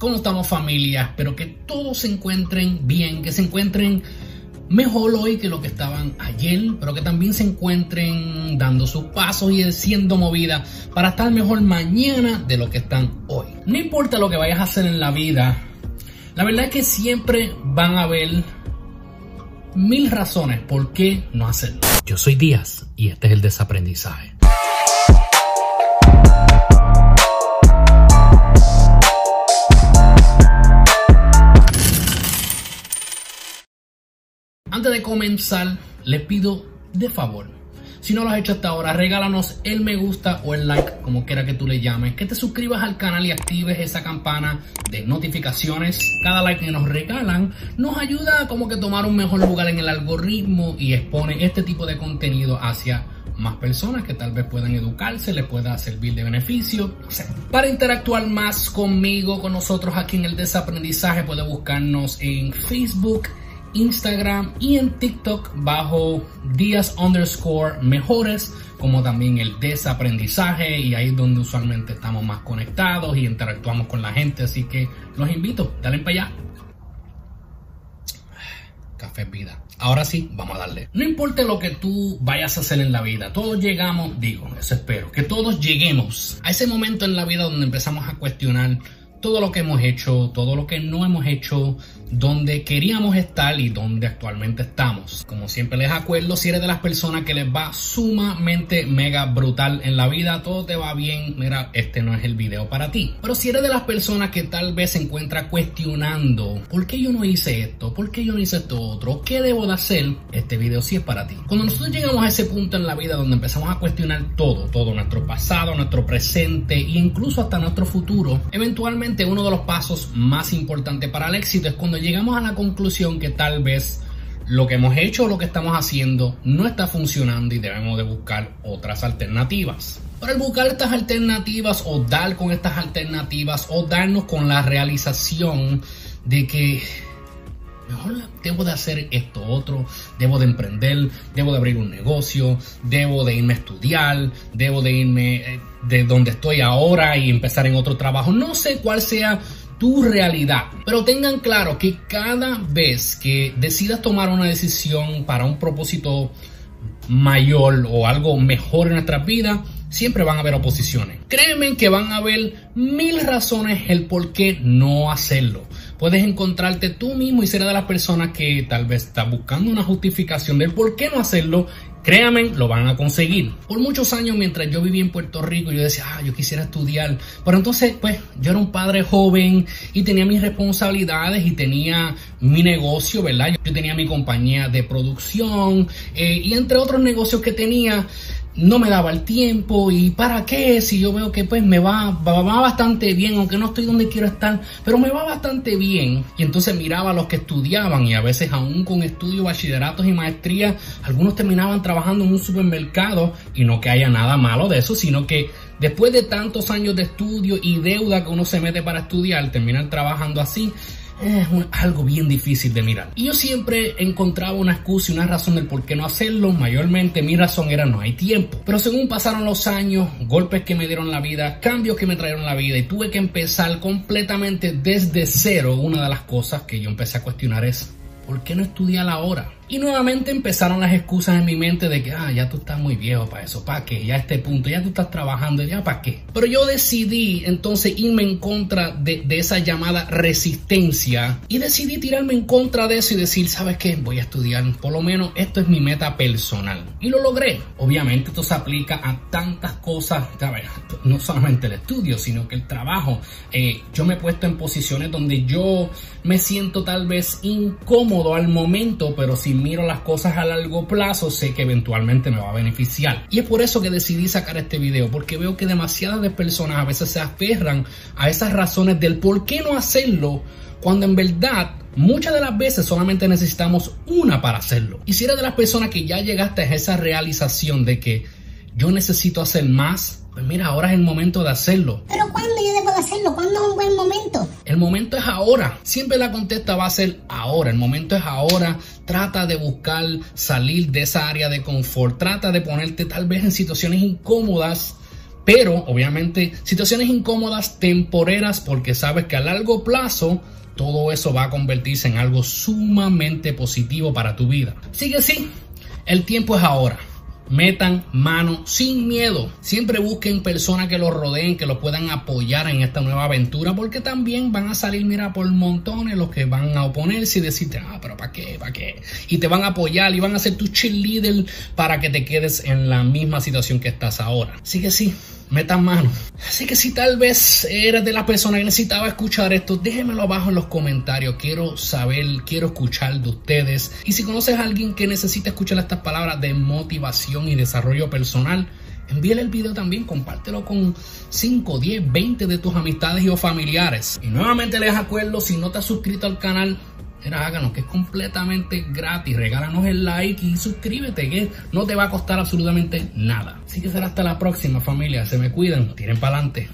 ¿Cómo estamos familia? Espero que todos se encuentren bien, que se encuentren mejor hoy que lo que estaban ayer, pero que también se encuentren dando sus pasos y siendo movida para estar mejor mañana de lo que están hoy. No importa lo que vayas a hacer en la vida, la verdad es que siempre van a haber mil razones por qué no hacerlo. Yo soy Díaz y este es el desaprendizaje. De comenzar, les pido de favor, si no lo has hecho hasta ahora, regálanos el me gusta o el like, como quiera que tú le llames, que te suscribas al canal y actives esa campana de notificaciones. Cada like que nos regalan nos ayuda a como que tomar un mejor lugar en el algoritmo y expone este tipo de contenido hacia más personas que tal vez puedan educarse, les pueda servir de beneficio. Para interactuar más conmigo, con nosotros aquí en el desaprendizaje, puede buscarnos en Facebook, Instagram y en TikTok bajo días underscore mejores, como también el desaprendizaje y ahí es donde usualmente estamos más conectados y interactuamos con la gente, así que los invito, dale para allá. Café vida. Ahora sí, vamos a darle. No importa lo que tú vayas a hacer en la vida, todos llegamos, digo, eso espero, que todos lleguemos a ese momento en la vida donde empezamos a cuestionar todo lo que hemos hecho, todo lo que no hemos hecho, donde queríamos estar y donde actualmente estamos. Como siempre les acuerdo, si eres de las personas que les va sumamente mega brutal en la vida, todo te va bien, mira, este no es el video para ti. Pero si eres de las personas que tal vez se encuentra cuestionando, ¿por qué yo no hice esto? ¿Por qué yo no hice esto otro? ¿Qué debo de hacer? Este video sí es para ti. Cuando nosotros llegamos a ese punto en la vida donde empezamos a cuestionar todo, todo nuestro pasado, nuestro presente e incluso hasta nuestro futuro, eventualmente uno de los pasos más importantes para el éxito es cuando llegamos a la conclusión que tal vez lo que hemos hecho o lo que estamos haciendo no está funcionando y debemos de buscar otras alternativas. Para buscar estas alternativas o dar con estas alternativas o darnos con la realización de que mejor debo de hacer esto otro, debo de emprender, debo de abrir un negocio, debo de irme a estudiar, debo de irme eh, de donde estoy ahora y empezar en otro trabajo. No sé cuál sea tu realidad, pero tengan claro que cada vez que decidas tomar una decisión para un propósito mayor o algo mejor en nuestra vida, siempre van a haber oposiciones. Créeme que van a haber mil razones el por qué no hacerlo puedes encontrarte tú mismo y ser de las personas que tal vez está buscando una justificación del por qué no hacerlo. Créanme, lo van a conseguir. Por muchos años, mientras yo vivía en Puerto Rico, yo decía, ah, yo quisiera estudiar. Pero entonces, pues, yo era un padre joven y tenía mis responsabilidades y tenía mi negocio, ¿verdad? Yo tenía mi compañía de producción eh, y entre otros negocios que tenía no me daba el tiempo y para qué si yo veo que pues me va, va, bastante bien, aunque no estoy donde quiero estar, pero me va bastante bien. Y entonces miraba a los que estudiaban y a veces aún con estudios, bachilleratos y maestrías, algunos terminaban trabajando en un supermercado y no que haya nada malo de eso, sino que después de tantos años de estudio y deuda que uno se mete para estudiar, terminan trabajando así es algo bien difícil de mirar. Y yo siempre encontraba una excusa y una razón del por qué no hacerlo. Mayormente mi razón era no hay tiempo. Pero según pasaron los años, golpes que me dieron la vida, cambios que me trajeron la vida y tuve que empezar completamente desde cero, una de las cosas que yo empecé a cuestionar es, ¿por qué no estudiar ahora? Y nuevamente empezaron las excusas en mi mente de que, ah, ya tú estás muy viejo para eso, ¿para qué? Ya a este punto, ya tú estás trabajando, ya para qué. Pero yo decidí entonces irme en contra de, de, esa llamada resistencia y decidí tirarme en contra de eso y decir, ¿sabes qué? Voy a estudiar, por lo menos esto es mi meta personal. Y lo logré. Obviamente esto se aplica a tantas cosas, ¿sabes? No solamente el estudio, sino que el trabajo. Eh, yo me he puesto en posiciones donde yo me siento tal vez incómodo al momento, pero si miro las cosas a largo plazo, sé que eventualmente me va a beneficiar. Y es por eso que decidí sacar este video, porque veo que demasiadas de personas a veces se aferran a esas razones del por qué no hacerlo, cuando en verdad muchas de las veces solamente necesitamos una para hacerlo. Y si eres de las personas que ya llegaste a esa realización de que yo necesito hacer más, pues mira, ahora es el momento de hacerlo. Pero ¿cuándo yo debo de hacerlo? ¿Cuándo es un buen momento? El momento es ahora. Siempre la contesta va a ser ahora. El momento es ahora. Trata de buscar salir de esa área de confort. Trata de ponerte tal vez en situaciones incómodas pero obviamente situaciones incómodas, temporeras, porque sabes que a largo plazo todo eso va a convertirse en algo sumamente positivo para tu vida. Así que sí, el tiempo es ahora metan mano sin miedo. Siempre busquen personas que los rodeen, que los puedan apoyar en esta nueva aventura, porque también van a salir, mira, por montones los que van a oponerse y decirte, ah, pero ¿para qué? ¿Para qué? Y te van a apoyar y van a ser tu cheerleader para que te quedes en la misma situación que estás ahora. Así que sí, metan mano. Así que si tal vez eres de la persona que necesitaba escuchar esto, déjenmelo abajo en los comentarios. Quiero saber, quiero escuchar de ustedes. Y si conoces a alguien que necesita escuchar estas palabras de motivación y desarrollo personal, envíale el video también, compártelo con 5, 10, 20 de tus amistades y o familiares. Y nuevamente les acuerdo, si no te has suscrito al canal, Háganos, que es completamente gratis. Regálanos el like y suscríbete, que no te va a costar absolutamente nada. Así que será hasta la próxima, familia. Se me cuidan, tiren para adelante.